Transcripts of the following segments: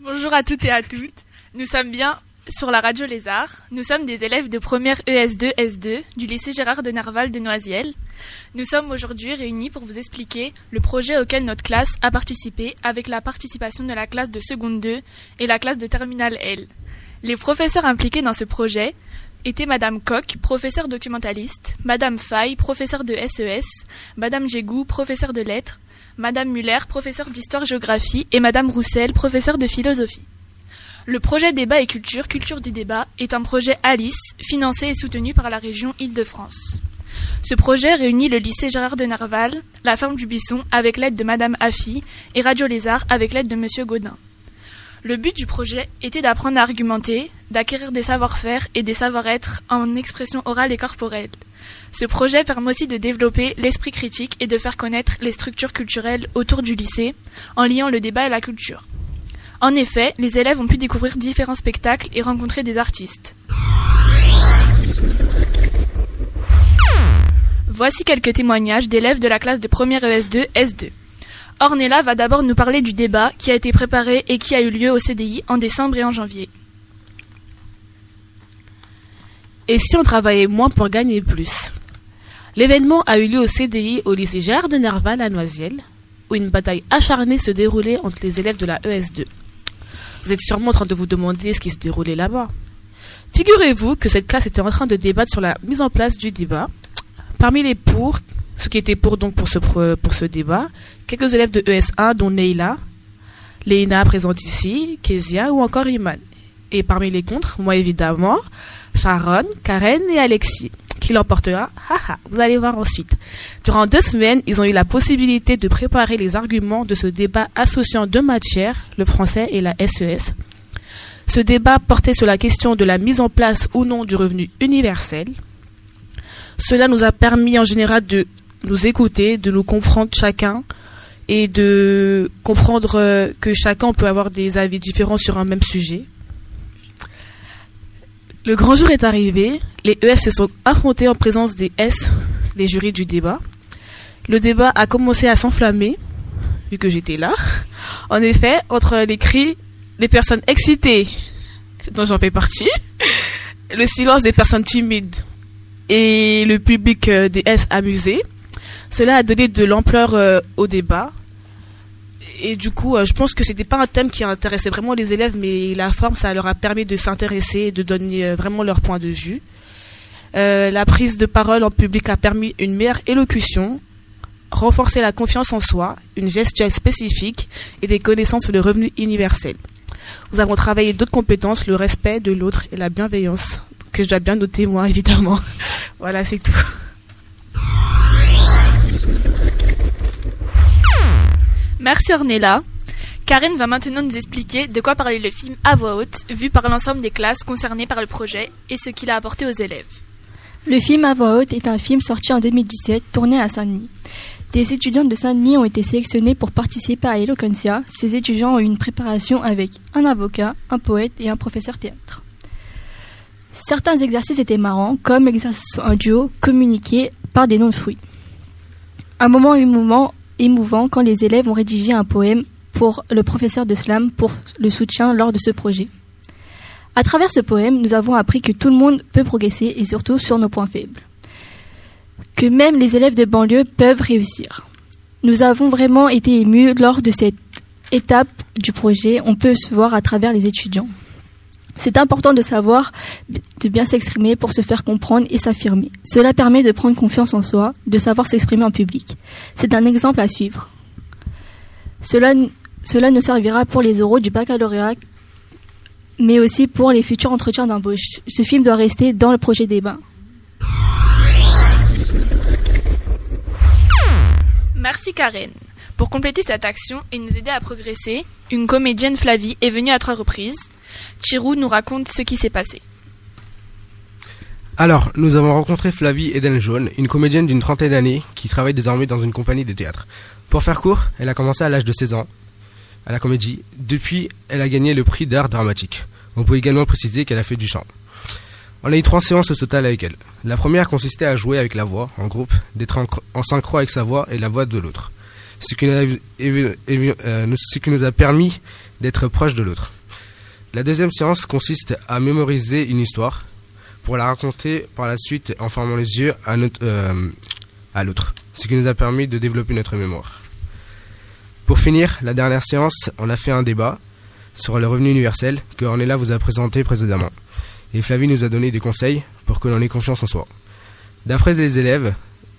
Bonjour à toutes et à toutes. Nous sommes bien sur la radio Lézard. Nous sommes des élèves de première E ES2 S2 du lycée Gérard de Nerval de Noisiel. Nous sommes aujourd'hui réunis pour vous expliquer le projet auquel notre classe a participé avec la participation de la classe de seconde 2 et la classe de terminale L. Les professeurs impliqués dans ce projet étaient Madame Coq, professeure documentaliste, Madame Fay, professeure de SES, Madame Gégou, professeure de lettres, Madame Muller, professeure d'histoire-géographie, et Madame Roussel, professeure de philosophie. Le projet Débat et Culture, Culture du débat, est un projet Alice, financé et soutenu par la région Île-de-France. Ce projet réunit le lycée Gérard de Nerval, la ferme du Buisson avec l'aide de Madame Affi et Radio Lézard avec l'aide de Monsieur Gaudin. Le but du projet était d'apprendre à argumenter, d'acquérir des savoir-faire et des savoir-être en expression orale et corporelle. Ce projet permet aussi de développer l'esprit critique et de faire connaître les structures culturelles autour du lycée en liant le débat et la culture. En effet, les élèves ont pu découvrir différents spectacles et rencontrer des artistes. Voici quelques témoignages d'élèves de la classe de première ES2 S2. Ornella va d'abord nous parler du débat qui a été préparé et qui a eu lieu au CDI en décembre et en janvier. Et si on travaillait moins pour gagner plus? L'événement a eu lieu au CDI au lycée Gérard de Nerval à Noisiel, où une bataille acharnée se déroulait entre les élèves de la ES2. Vous êtes sûrement en train de vous demander ce qui se déroulait là-bas. Figurez-vous que cette classe était en train de débattre sur la mise en place du débat. Parmi les pour, ceux qui étaient pour donc pour ce, pour ce débat, quelques élèves de ES1 dont Neila, Léina présente ici, Kezia ou encore Iman. Et parmi les contre, moi évidemment, Sharon, Karen et Alexis. Qui l'emportera Haha, vous allez voir ensuite. Durant deux semaines, ils ont eu la possibilité de préparer les arguments de ce débat associant deux matières, le français et la SES. Ce débat portait sur la question de la mise en place ou non du revenu universel. Cela nous a permis en général de nous écouter, de nous comprendre chacun et de comprendre euh, que chacun peut avoir des avis différents sur un même sujet. Le grand jour est arrivé, les ES se sont affrontés en présence des S, les jurys du débat. Le débat a commencé à s'enflammer, vu que j'étais là. En effet, entre les cris des personnes excitées, dont j'en fais partie, le silence des personnes timides et le public euh, des S amusés, cela a donné de l'ampleur euh, au débat. Et du coup, euh, je pense que c'était pas un thème qui intéressait vraiment les élèves, mais la forme, ça leur a permis de s'intéresser et de donner euh, vraiment leur point de vue. La prise de parole en public a permis une meilleure élocution, renforcer la confiance en soi, une gestuelle spécifique et des connaissances sur le revenu universel. Nous avons travaillé d'autres compétences, le respect de l'autre et la bienveillance, que je dois bien noter moi, évidemment. voilà, c'est tout. Merci Ornella. Karen va maintenant nous expliquer de quoi parlait le film à voix haute, vu par l'ensemble des classes concernées par le projet et ce qu'il a apporté aux élèves. Le film à voix haute est un film sorti en 2017, tourné à Saint-Denis. Des étudiants de Saint-Denis ont été sélectionnés pour participer à Eloquencia. Ces étudiants ont eu une préparation avec un avocat, un poète et un professeur théâtre. Certains exercices étaient marrants, comme l'exercice en duo, communiquer par des noms de fruits. Un moment émouvant, émouvant quand les élèves ont rédigé un poème pour le professeur de slam pour le soutien lors de ce projet. À travers ce poème, nous avons appris que tout le monde peut progresser et surtout sur nos points faibles. Que même les élèves de banlieue peuvent réussir. Nous avons vraiment été émus lors de cette étape du projet. On peut se voir à travers les étudiants. C'est important de savoir, de bien s'exprimer pour se faire comprendre et s'affirmer. Cela permet de prendre confiance en soi, de savoir s'exprimer en public. C'est un exemple à suivre. Cela, cela nous servira pour les oraux du baccalauréat mais aussi pour les futurs entretiens d'embauche. Ce film doit rester dans le projet débat. Merci Karen. Pour compléter cette action et nous aider à progresser, une comédienne Flavie est venue à trois reprises. Chirou nous raconte ce qui s'est passé. Alors, nous avons rencontré Flavie Eden Jaune, une comédienne d'une trentaine d'années qui travaille désormais dans une compagnie de théâtre. Pour faire court, elle a commencé à l'âge de 16 ans à la comédie. Depuis, elle a gagné le prix d'art dramatique. On peut également préciser qu'elle a fait du chant. On a eu trois séances au total avec elle. La première consistait à jouer avec la voix, en groupe, d'être en, synchro avec sa voix et la voix de l'autre. ce euh, ce qui nous a permis d'être proches de l'autre. La deuxième séance consiste à mémoriser une histoire pour la raconter par la suite en fermant les yeux euh, à l'autre, ce qui nous a permis de développer notre mémoire. Pour finir, la dernière séance, on a fait un débat sur le revenu universel que Ornella vous a présenté précédemment. Et Flavie nous a donné des conseils pour que l'on ait confiance en soi. D'après les élèves,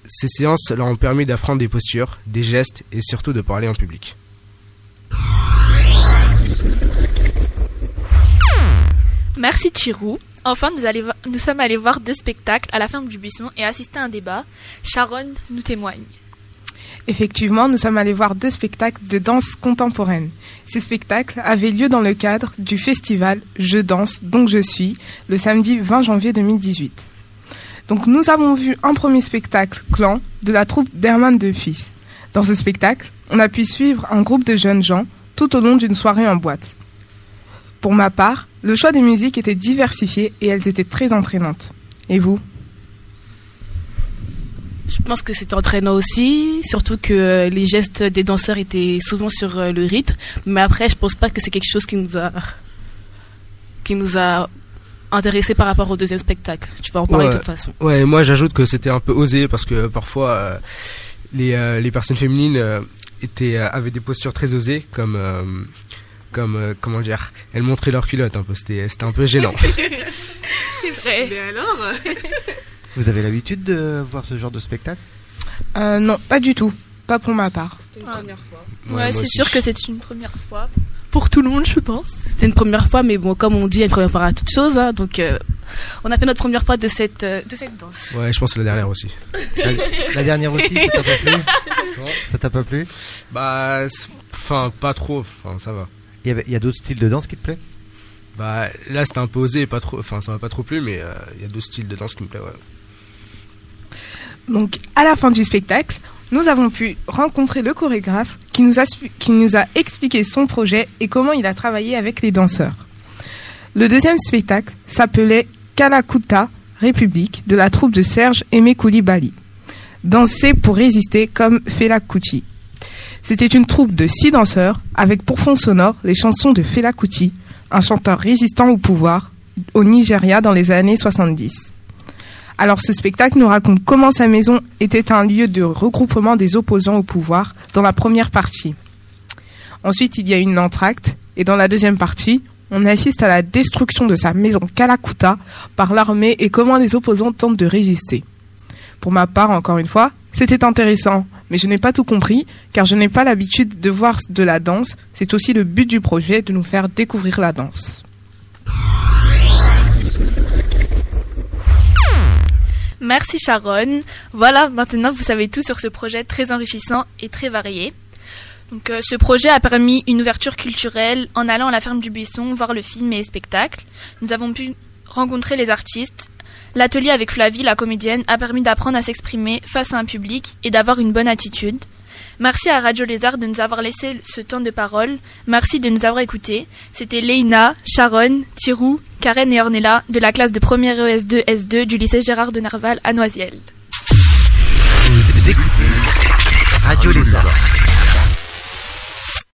ces séances leur ont permis d'apprendre des postures, des gestes et surtout de parler en public. Merci Chirou. Enfin, nous, sommes allés voir deux spectacles à la ferme du buisson et assister à un débat. Sharon nous témoigne. Effectivement, nous sommes allés voir deux spectacles de danse contemporaine. Ces spectacles avaient lieu dans le cadre du festival Je danse, donc je suis, le samedi 20 janvier 2018. Donc nous avons vu un premier spectacle, Clan, de la troupe d'Herman de Fils. Dans ce spectacle, on a pu suivre un groupe de jeunes gens tout au long d'une soirée en boîte. Pour ma part, le choix des musiques était diversifié et elles étaient très entraînantes. Et vous? Je pense que c'était entraînant aussi, surtout que euh, les gestes des danseurs étaient souvent sur euh, le rythme. Mais après, je pense pas que c'est quelque chose qui nous a qui nous a intéressé par rapport au deuxième spectacle. Tu vas en parler Ouais. de toute façon. Ouais, moi j'ajoute que c'était un peu osé parce que parfois euh, les, euh, les personnes féminines euh, étaient, euh, avaient des postures très osées, comme, euh, comme euh, comment dire, elles montraient leurs culottes un peu, c'était c'était un peu gênant. C'est vrai. alors Vous avez l'habitude de voir ce genre de spectacle? Euh, Non, pas du tout. Pas pour ma part. Ouais, Ouais, moi c'est aussi. sûr que c'est une première fois. Pour tout le monde, je pense. C'était une première fois, mais bon, comme on dit, une première fois à toute chose. hein, donc, euh, on a fait notre première fois de cette, euh, de cette danse. Ouais, je pense que c'est la dernière aussi. la, la dernière aussi, ça t'a pas plu? Ça t'a pas plu? Bah, c'est- enfin, pas trop, enfin, ça va. Il y, avait- il y a d'autres styles de danse qui te plaît? Bah, là c'était un peu osé, pas trop, enfin, ça m'a pas trop plu, mais euh, il y a deux styles de danse qui me plaisent, ouais. Donc, à la fin du spectacle, nous avons pu rencontrer le chorégraphe qui nous, a, spu- qui nous a expliqué son projet et comment il a travaillé avec les danseurs. Le deuxième spectacle s'appelait Kalakuta République de la troupe de Serge Aimé Koulibaly. Danser pour résister comme Fela Kuti. C'était une troupe de six danseurs avec pour fond sonore les chansons de Fela Kuti, un chanteur résistant au pouvoir au Nigeria dans les années 70. Alors ce spectacle nous raconte comment sa maison était un lieu de regroupement des opposants au pouvoir dans la première partie. Ensuite, il y a une entracte et dans la deuxième partie, on assiste à la destruction de sa maison Kalakuta par l'armée et comment les opposants tentent de résister. Pour ma part, encore une fois, c'était intéressant, mais je n'ai pas tout compris car je n'ai pas l'habitude de voir de la danse. C'est aussi le but du projet de nous faire découvrir la danse. Merci Sharon. Voilà, maintenant vous savez tout sur ce projet très enrichissant et très varié. Donc, euh, ce projet a permis une ouverture culturelle en allant à la ferme du buisson voir le film et les spectacles. Nous avons pu rencontrer les artistes. L'atelier avec Flavie, la comédienne, a permis d'apprendre à s'exprimer face à un public et d'avoir une bonne attitude. Merci à Radio Lézard de nous avoir laissé ce temps de parole. Merci de nous avoir écoutés. C'était Leïna, Sharon, Thirou, Karen et Ornella de la classe de première E ES2 S2 du lycée Gérard de Nerval à Noisiel. Écoutez Radio Lézard.